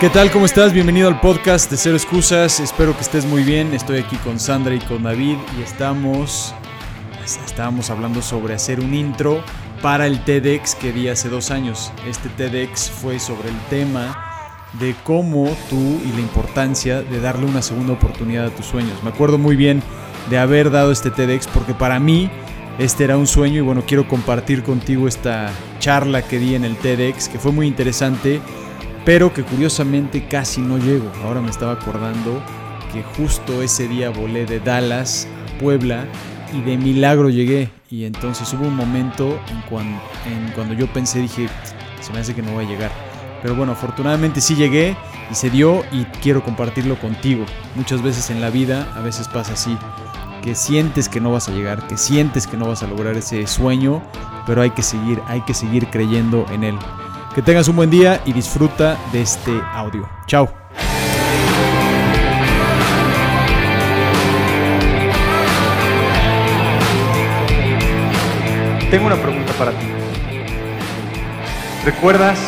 ¿Qué tal? ¿Cómo estás? Bienvenido al podcast de Cero Excusas. Espero que estés muy bien. Estoy aquí con Sandra y con David y estamos estábamos hablando sobre hacer un intro para el TEDx que di hace dos años. Este TEDx fue sobre el tema de cómo tú y la importancia de darle una segunda oportunidad a tus sueños. Me acuerdo muy bien de haber dado este TEDx porque para mí este era un sueño y bueno, quiero compartir contigo esta charla que di en el TEDx que fue muy interesante pero que curiosamente casi no llego. Ahora me estaba acordando que justo ese día volé de Dallas a Puebla y de milagro llegué. Y entonces hubo un momento en cuando, en cuando yo pensé, dije, se me hace que no voy a llegar. Pero bueno, afortunadamente sí llegué y se dio y quiero compartirlo contigo. Muchas veces en la vida, a veces pasa así, que sientes que no vas a llegar, que sientes que no vas a lograr ese sueño, pero hay que seguir, hay que seguir creyendo en él. Que tengas un buen día y disfruta de este audio. Chao. Tengo una pregunta para ti. ¿Recuerdas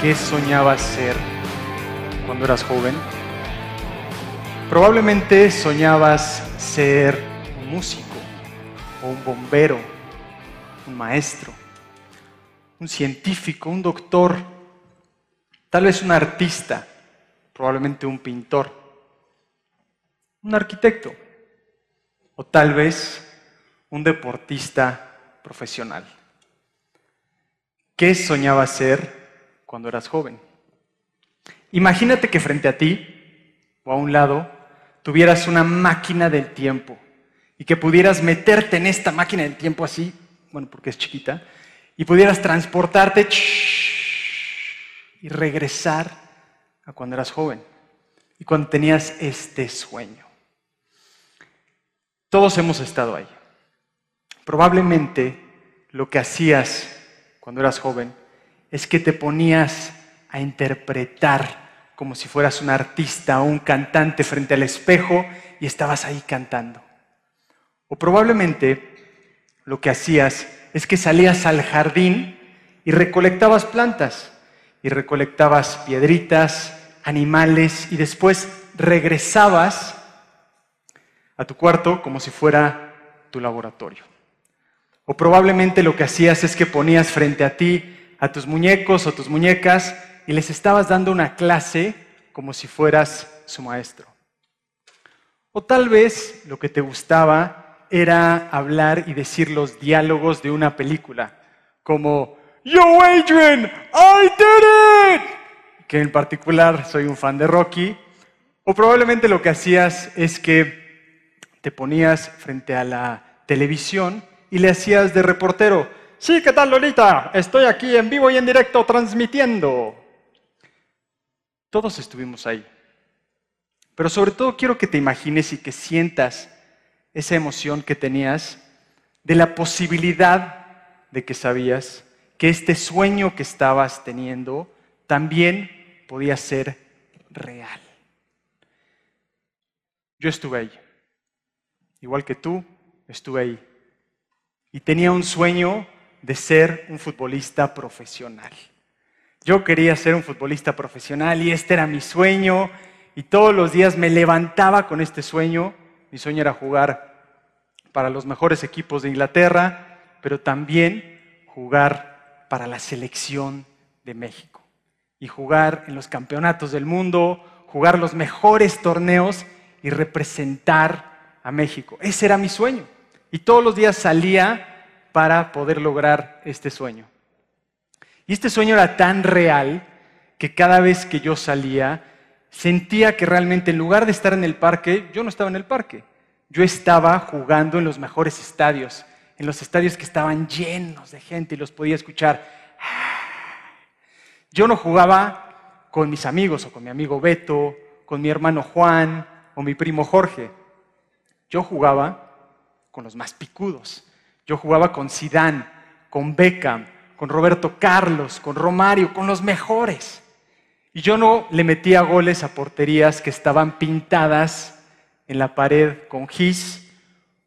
qué soñabas ser cuando eras joven? Probablemente soñabas ser un músico o un bombero, un maestro un científico, un doctor, tal vez un artista, probablemente un pintor, un arquitecto o tal vez un deportista profesional. ¿Qué soñabas ser cuando eras joven? Imagínate que frente a ti o a un lado tuvieras una máquina del tiempo y que pudieras meterte en esta máquina del tiempo así, bueno, porque es chiquita, y pudieras transportarte y regresar a cuando eras joven y cuando tenías este sueño. Todos hemos estado ahí. Probablemente lo que hacías cuando eras joven es que te ponías a interpretar como si fueras un artista o un cantante frente al espejo y estabas ahí cantando. O probablemente lo que hacías es que salías al jardín y recolectabas plantas, y recolectabas piedritas, animales, y después regresabas a tu cuarto como si fuera tu laboratorio. O probablemente lo que hacías es que ponías frente a ti a tus muñecos o tus muñecas y les estabas dando una clase como si fueras su maestro. O tal vez lo que te gustaba era hablar y decir los diálogos de una película, como Yo Adrian, I did it, que en particular soy un fan de Rocky, o probablemente lo que hacías es que te ponías frente a la televisión y le hacías de reportero, sí, ¿qué tal Lolita? Estoy aquí en vivo y en directo transmitiendo. Todos estuvimos ahí. Pero sobre todo quiero que te imagines y que sientas esa emoción que tenías de la posibilidad de que sabías que este sueño que estabas teniendo también podía ser real. Yo estuve ahí, igual que tú, estuve ahí. Y tenía un sueño de ser un futbolista profesional. Yo quería ser un futbolista profesional y este era mi sueño y todos los días me levantaba con este sueño mi sueño era jugar para los mejores equipos de Inglaterra, pero también jugar para la selección de México. Y jugar en los campeonatos del mundo, jugar los mejores torneos y representar a México. Ese era mi sueño. Y todos los días salía para poder lograr este sueño. Y este sueño era tan real que cada vez que yo salía, sentía que realmente en lugar de estar en el parque, yo no estaba en el parque. Yo estaba jugando en los mejores estadios, en los estadios que estaban llenos de gente y los podía escuchar. Yo no jugaba con mis amigos o con mi amigo Beto, con mi hermano Juan o mi primo Jorge. Yo jugaba con los más picudos. Yo jugaba con Sidán, con Beckham, con Roberto Carlos, con Romario, con los mejores. Y yo no le metía goles a porterías que estaban pintadas en la pared con gis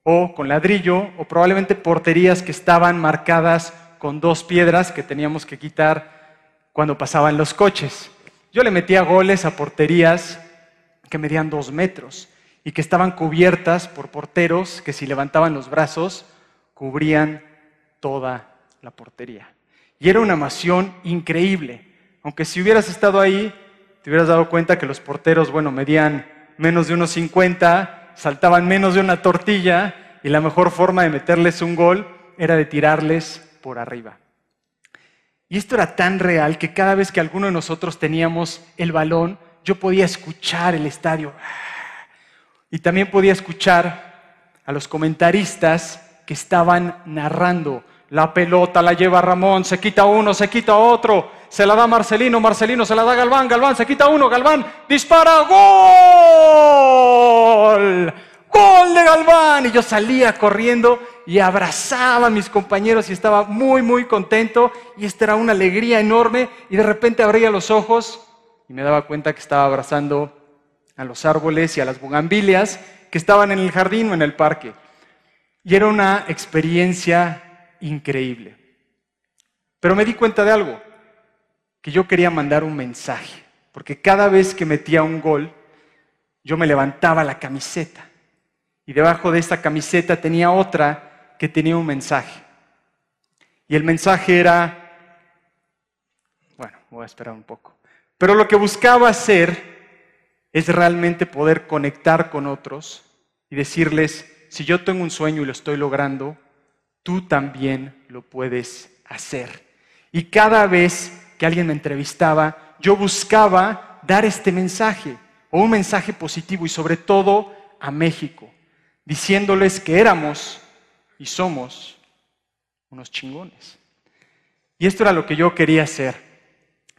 o con ladrillo, o probablemente porterías que estaban marcadas con dos piedras que teníamos que quitar cuando pasaban los coches. Yo le metía goles a porterías que medían dos metros y que estaban cubiertas por porteros que si levantaban los brazos cubrían toda la portería. Y era una emoción increíble. Aunque si hubieras estado ahí, te hubieras dado cuenta que los porteros, bueno, medían menos de unos 50, saltaban menos de una tortilla y la mejor forma de meterles un gol era de tirarles por arriba. Y esto era tan real que cada vez que alguno de nosotros teníamos el balón, yo podía escuchar el estadio. Y también podía escuchar a los comentaristas que estaban narrando. La pelota la lleva Ramón, se quita uno, se quita otro, se la da Marcelino, Marcelino se la da Galván, Galván se quita uno, Galván dispara, gol, gol de Galván. Y yo salía corriendo y abrazaba a mis compañeros y estaba muy, muy contento. Y esta era una alegría enorme. Y de repente abría los ojos y me daba cuenta que estaba abrazando a los árboles y a las bugambilias que estaban en el jardín o en el parque. Y era una experiencia increíble. Pero me di cuenta de algo, que yo quería mandar un mensaje, porque cada vez que metía un gol, yo me levantaba la camiseta y debajo de esta camiseta tenía otra que tenía un mensaje. Y el mensaje era, bueno, voy a esperar un poco, pero lo que buscaba hacer es realmente poder conectar con otros y decirles, si yo tengo un sueño y lo estoy logrando, tú también lo puedes hacer. Y cada vez que alguien me entrevistaba, yo buscaba dar este mensaje, o un mensaje positivo, y sobre todo a México, diciéndoles que éramos y somos unos chingones. Y esto era lo que yo quería hacer.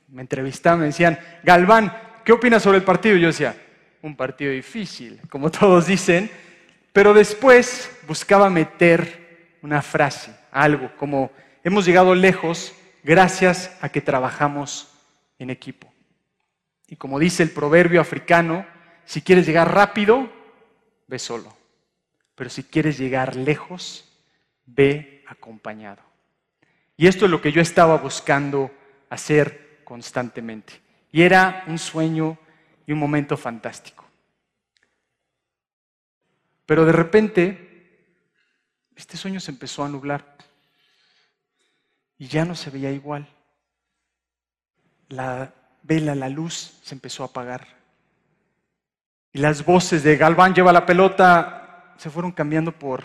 Me entrevistaban, me decían, Galván, ¿qué opinas sobre el partido? Yo decía, un partido difícil, como todos dicen, pero después buscaba meter una frase, algo, como hemos llegado lejos gracias a que trabajamos en equipo. Y como dice el proverbio africano, si quieres llegar rápido, ve solo. Pero si quieres llegar lejos, ve acompañado. Y esto es lo que yo estaba buscando hacer constantemente. Y era un sueño y un momento fantástico. Pero de repente, este sueño se empezó a nublar y ya no se veía igual. La vela, la luz se empezó a apagar. Y las voces de Galván lleva la pelota se fueron cambiando por...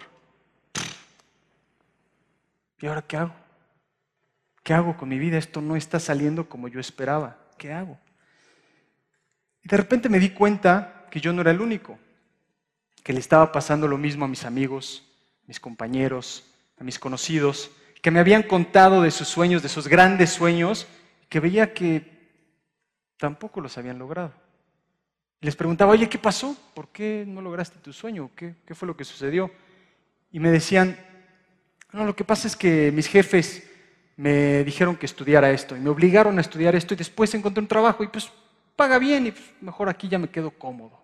¿Y ahora qué hago? ¿Qué hago con mi vida? Esto no está saliendo como yo esperaba. ¿Qué hago? Y de repente me di cuenta que yo no era el único, que le estaba pasando lo mismo a mis amigos, mis compañeros, a mis conocidos, que me habían contado de sus sueños, de sus grandes sueños, que veía que tampoco los habían logrado. les preguntaba, oye, ¿qué pasó? ¿Por qué no lograste tu sueño? ¿Qué, ¿Qué fue lo que sucedió? Y me decían, no, lo que pasa es que mis jefes me dijeron que estudiara esto y me obligaron a estudiar esto y después encontré un trabajo y pues paga bien y mejor aquí ya me quedo cómodo.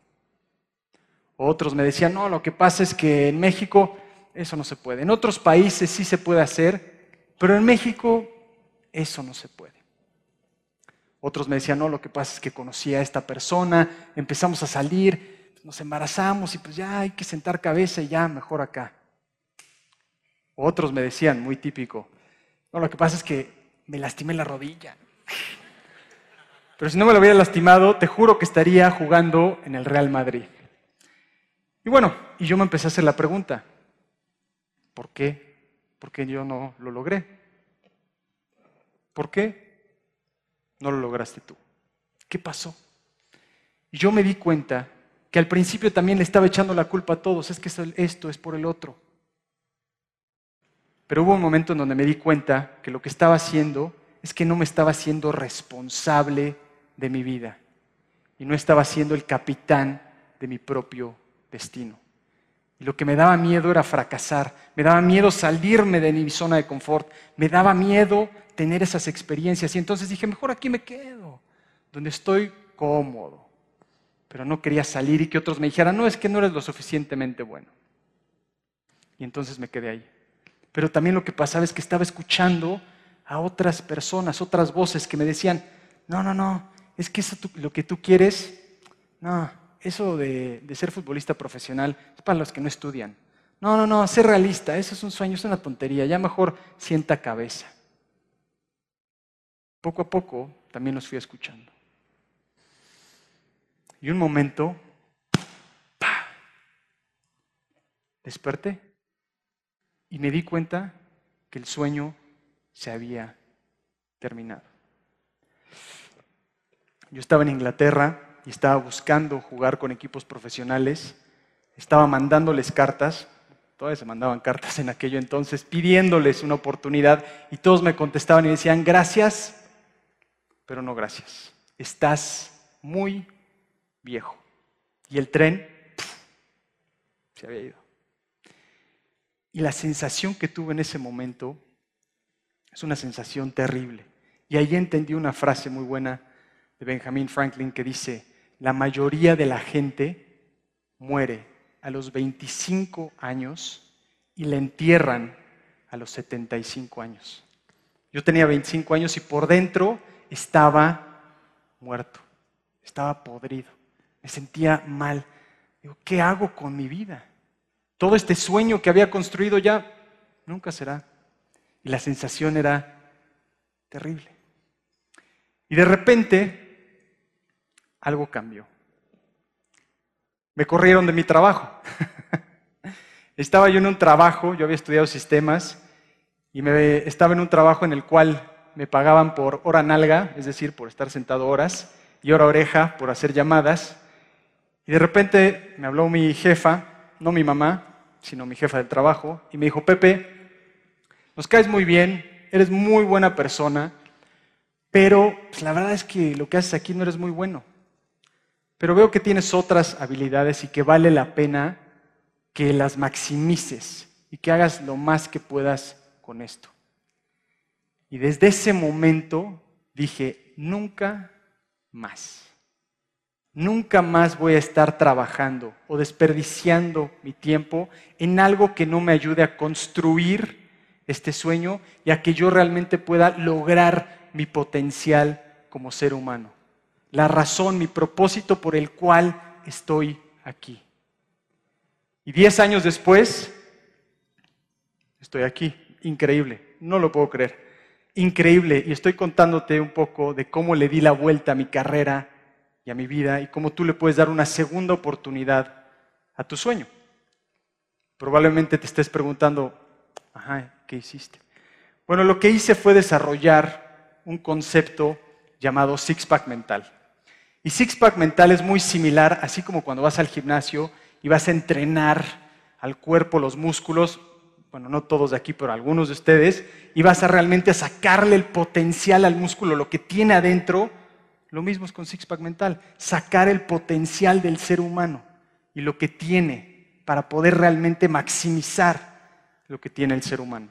Otros me decían, no, lo que pasa es que en México eso no se puede. En otros países sí se puede hacer, pero en México eso no se puede. Otros me decían, no, lo que pasa es que conocí a esta persona, empezamos a salir, nos embarazamos y pues ya hay que sentar cabeza y ya mejor acá. Otros me decían, muy típico, no, lo que pasa es que me lastimé la rodilla. Pero si no me lo hubiera lastimado, te juro que estaría jugando en el Real Madrid. Y bueno, y yo me empecé a hacer la pregunta, ¿Por qué? ¿Por qué yo no lo logré? ¿Por qué no lo lograste tú? ¿Qué pasó? Y yo me di cuenta que al principio también le estaba echando la culpa a todos, es que esto es por el otro. Pero hubo un momento en donde me di cuenta que lo que estaba haciendo es que no me estaba haciendo responsable de mi vida y no estaba siendo el capitán de mi propio destino. Y lo que me daba miedo era fracasar, me daba miedo salirme de mi zona de confort, me daba miedo tener esas experiencias. Y entonces dije, mejor aquí me quedo, donde estoy cómodo. Pero no quería salir y que otros me dijeran, no, es que no eres lo suficientemente bueno. Y entonces me quedé ahí. Pero también lo que pasaba es que estaba escuchando a otras personas, otras voces que me decían, no, no, no, es que eso lo que tú quieres, no, eso de, de ser futbolista profesional es para los que no estudian. No, no, no, ser realista, eso es un sueño, es una tontería, ya mejor sienta cabeza. Poco a poco también los fui escuchando. Y un momento, desperté y me di cuenta que el sueño se había terminado. Yo estaba en Inglaterra y estaba buscando jugar con equipos profesionales, estaba mandándoles cartas, todavía se mandaban cartas en aquello entonces, pidiéndoles una oportunidad y todos me contestaban y decían, gracias, pero no gracias. Estás muy viejo. Y el tren se había ido. Y la sensación que tuve en ese momento es una sensación terrible. Y ahí entendí una frase muy buena de Benjamin Franklin que dice, la mayoría de la gente muere a los 25 años y la entierran a los 75 años. Yo tenía 25 años y por dentro estaba muerto, estaba podrido, me sentía mal. Digo, ¿qué hago con mi vida? Todo este sueño que había construido ya nunca será. Y la sensación era terrible. Y de repente algo cambió. Me corrieron de mi trabajo. estaba yo en un trabajo, yo había estudiado sistemas, y me, estaba en un trabajo en el cual me pagaban por hora nalga, es decir, por estar sentado horas, y hora oreja por hacer llamadas. Y de repente me habló mi jefa, no mi mamá, sino mi jefa del trabajo, y me dijo, Pepe, nos caes muy bien, eres muy buena persona, pero pues, la verdad es que lo que haces aquí no eres muy bueno. Pero veo que tienes otras habilidades y que vale la pena que las maximices y que hagas lo más que puedas con esto. Y desde ese momento dije, nunca más. Nunca más voy a estar trabajando o desperdiciando mi tiempo en algo que no me ayude a construir este sueño y a que yo realmente pueda lograr mi potencial como ser humano. La razón, mi propósito por el cual estoy aquí. Y diez años después, estoy aquí. Increíble, no lo puedo creer increíble y estoy contándote un poco de cómo le di la vuelta a mi carrera y a mi vida y cómo tú le puedes dar una segunda oportunidad a tu sueño. Probablemente te estés preguntando, ajá, ¿qué hiciste? Bueno, lo que hice fue desarrollar un concepto llamado six-pack mental. Y six-pack mental es muy similar, así como cuando vas al gimnasio y vas a entrenar al cuerpo, los músculos, bueno, no todos de aquí, pero algunos de ustedes, y vas a realmente sacarle el potencial al músculo, lo que tiene adentro, lo mismo es con Sixpack Mental, sacar el potencial del ser humano y lo que tiene para poder realmente maximizar lo que tiene el ser humano.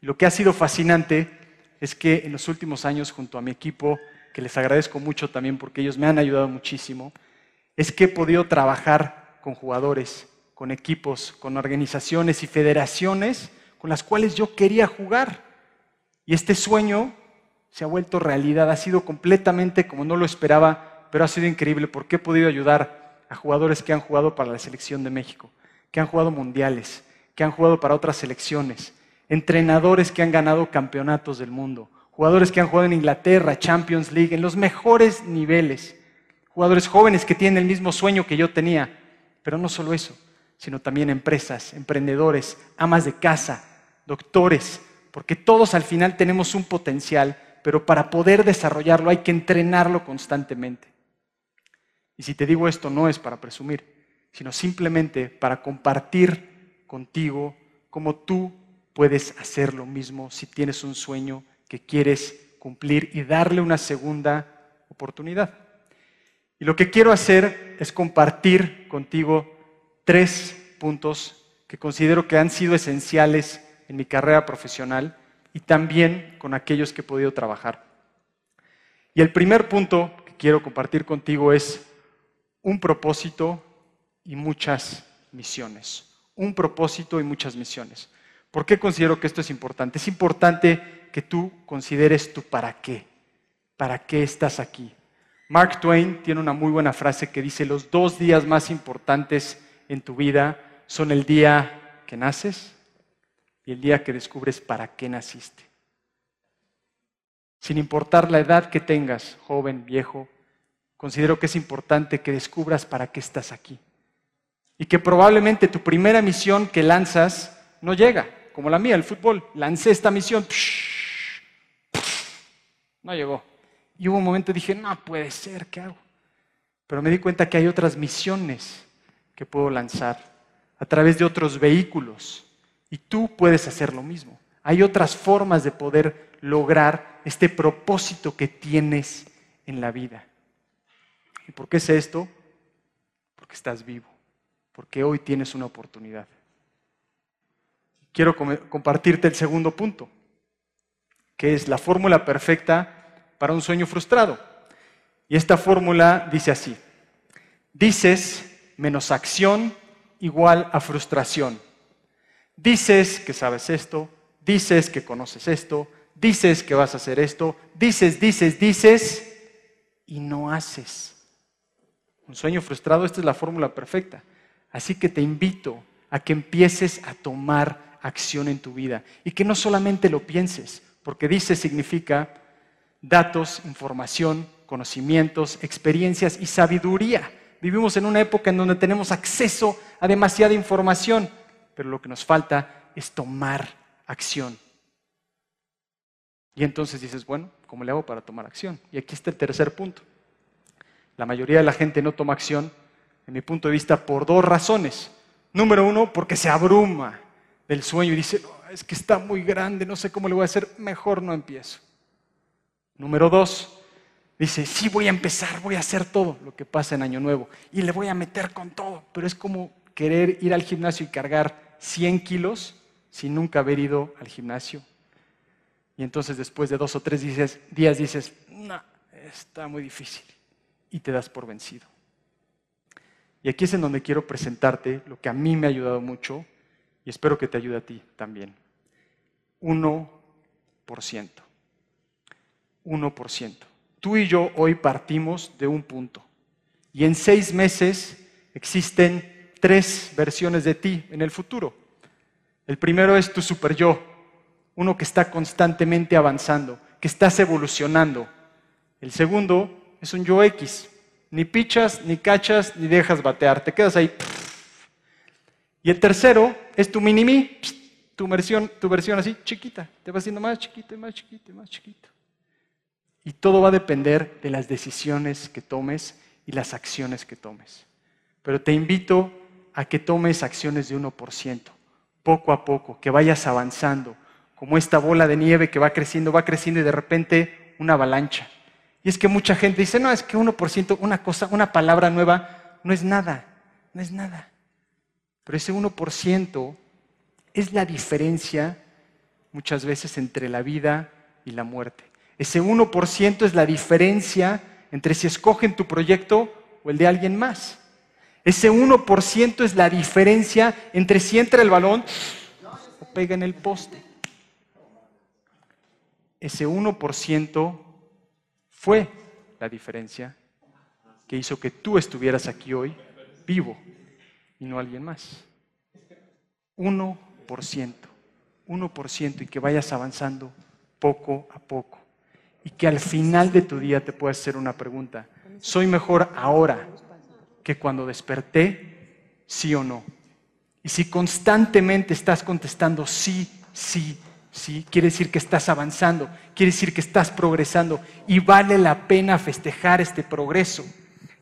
Lo que ha sido fascinante es que en los últimos años, junto a mi equipo, que les agradezco mucho también porque ellos me han ayudado muchísimo, es que he podido trabajar con jugadores con equipos, con organizaciones y federaciones con las cuales yo quería jugar. Y este sueño se ha vuelto realidad, ha sido completamente como no lo esperaba, pero ha sido increíble porque he podido ayudar a jugadores que han jugado para la selección de México, que han jugado mundiales, que han jugado para otras selecciones, entrenadores que han ganado campeonatos del mundo, jugadores que han jugado en Inglaterra, Champions League, en los mejores niveles, jugadores jóvenes que tienen el mismo sueño que yo tenía, pero no solo eso, sino también empresas, emprendedores, amas de casa, doctores, porque todos al final tenemos un potencial, pero para poder desarrollarlo hay que entrenarlo constantemente. Y si te digo esto no es para presumir, sino simplemente para compartir contigo cómo tú puedes hacer lo mismo si tienes un sueño que quieres cumplir y darle una segunda oportunidad. Y lo que quiero hacer es compartir contigo tres puntos que considero que han sido esenciales en mi carrera profesional y también con aquellos que he podido trabajar. Y el primer punto que quiero compartir contigo es un propósito y muchas misiones. Un propósito y muchas misiones. ¿Por qué considero que esto es importante? Es importante que tú consideres tu para qué. ¿Para qué estás aquí? Mark Twain tiene una muy buena frase que dice, los dos días más importantes en tu vida son el día que naces y el día que descubres para qué naciste. Sin importar la edad que tengas, joven, viejo, considero que es importante que descubras para qué estás aquí. Y que probablemente tu primera misión que lanzas no llega, como la mía, el fútbol. Lancé esta misión, no llegó. Y hubo un momento dije, no puede ser, ¿qué hago? Pero me di cuenta que hay otras misiones que puedo lanzar a través de otros vehículos. Y tú puedes hacer lo mismo. Hay otras formas de poder lograr este propósito que tienes en la vida. ¿Y por qué es esto? Porque estás vivo, porque hoy tienes una oportunidad. Quiero compartirte el segundo punto, que es la fórmula perfecta para un sueño frustrado. Y esta fórmula dice así, dices menos acción igual a frustración. Dices que sabes esto, dices que conoces esto, dices que vas a hacer esto, dices, dices, dices y no haces. Un sueño frustrado, esta es la fórmula perfecta. Así que te invito a que empieces a tomar acción en tu vida y que no solamente lo pienses, porque dices significa datos, información, conocimientos, experiencias y sabiduría. Vivimos en una época en donde tenemos acceso a demasiada información, pero lo que nos falta es tomar acción. Y entonces dices, bueno, ¿cómo le hago para tomar acción? Y aquí está el tercer punto. La mayoría de la gente no toma acción, en mi punto de vista, por dos razones. Número uno, porque se abruma del sueño y dice, es que está muy grande, no sé cómo le voy a hacer, mejor no empiezo. Número dos, dice, sí voy a empezar, voy a hacer todo lo que pasa en Año Nuevo y le voy a meter con todo, pero es como querer ir al gimnasio y cargar 100 kilos sin nunca haber ido al gimnasio y entonces después de dos o tres días dices, no, está muy difícil. Y te das por vencido. Y aquí es en donde quiero presentarte lo que a mí me ha ayudado mucho y espero que te ayude a ti también. 1%. 1%. Tú y yo hoy partimos de un punto. Y en seis meses existen tres versiones de ti en el futuro. El primero es tu super yo, uno que está constantemente avanzando, que estás evolucionando. El segundo es un yo X. Ni pichas, ni cachas, ni dejas batear. Te quedas ahí. Y el tercero es tu mini-mí, tu versión, tu versión así chiquita. Te va haciendo más chiquito y más chiquito más chiquito. Y todo va a depender de las decisiones que tomes y las acciones que tomes. Pero te invito a que tomes acciones de 1%, poco a poco, que vayas avanzando, como esta bola de nieve que va creciendo, va creciendo y de repente una avalancha. Y es que mucha gente dice, no, es que 1%, una cosa, una palabra nueva, no es nada, no es nada. Pero ese 1% es la diferencia muchas veces entre la vida y la muerte. Ese 1% es la diferencia entre si escogen tu proyecto o el de alguien más. Ese 1% es la diferencia entre si entra el balón o pega en el poste ese 1% fue la diferencia que hizo que tú estuvieras aquí hoy vivo y no alguien más. 1%, 1% y que vayas avanzando poco a poco. Y que al final de tu día te puedas hacer una pregunta. ¿Soy mejor ahora que cuando desperté? ¿Sí o no? Y si constantemente estás contestando sí, sí, ¿sí? Quiere decir que estás avanzando, quiere decir que estás progresando y vale la pena festejar este progreso.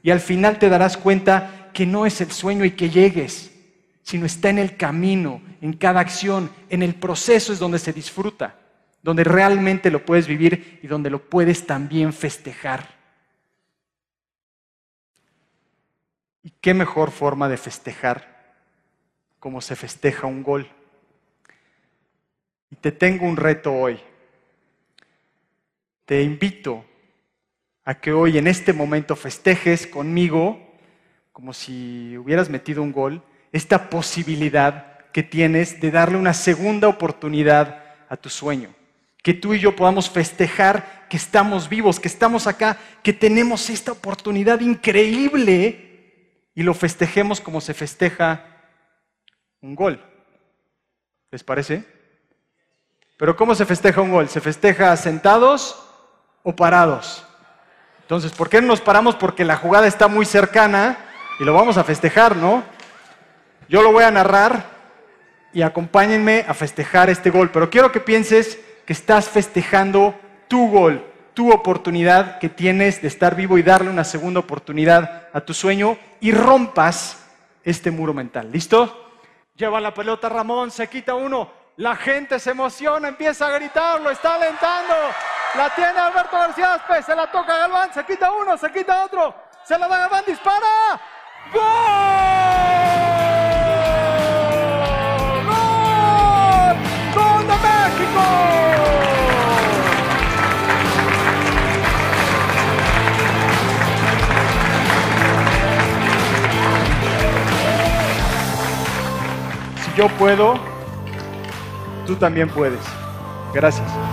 Y al final te darás cuenta que no es el sueño y que llegues, sino está en el camino, en cada acción, en el proceso es donde se disfruta, donde realmente lo puedes vivir y donde lo puedes también festejar. ¿Y qué mejor forma de festejar como se festeja un gol? Y te tengo un reto hoy. Te invito a que hoy en este momento festejes conmigo, como si hubieras metido un gol, esta posibilidad que tienes de darle una segunda oportunidad a tu sueño. que tú y yo podamos festejar que estamos vivos, que estamos acá, que tenemos esta oportunidad increíble y lo festejemos como se festeja un gol. ¿Les parece? Pero ¿cómo se festeja un gol? ¿Se festeja sentados o parados? Entonces, ¿por qué no nos paramos? Porque la jugada está muy cercana y lo vamos a festejar, ¿no? Yo lo voy a narrar y acompáñenme a festejar este gol, pero quiero que pienses que estás festejando tu gol, tu oportunidad que tienes de estar vivo y darle una segunda oportunidad a tu sueño y rompas este muro mental. ¿Listo? Lleva la pelota Ramón, se quita uno, la gente se emociona, empieza a gritar, lo está alentando. La tiene Alberto García Aspe, se la toca Galván, se quita uno, se quita otro, se la da Galván, dispara. ¡Gol! yo puedo, tú también puedes. Gracias.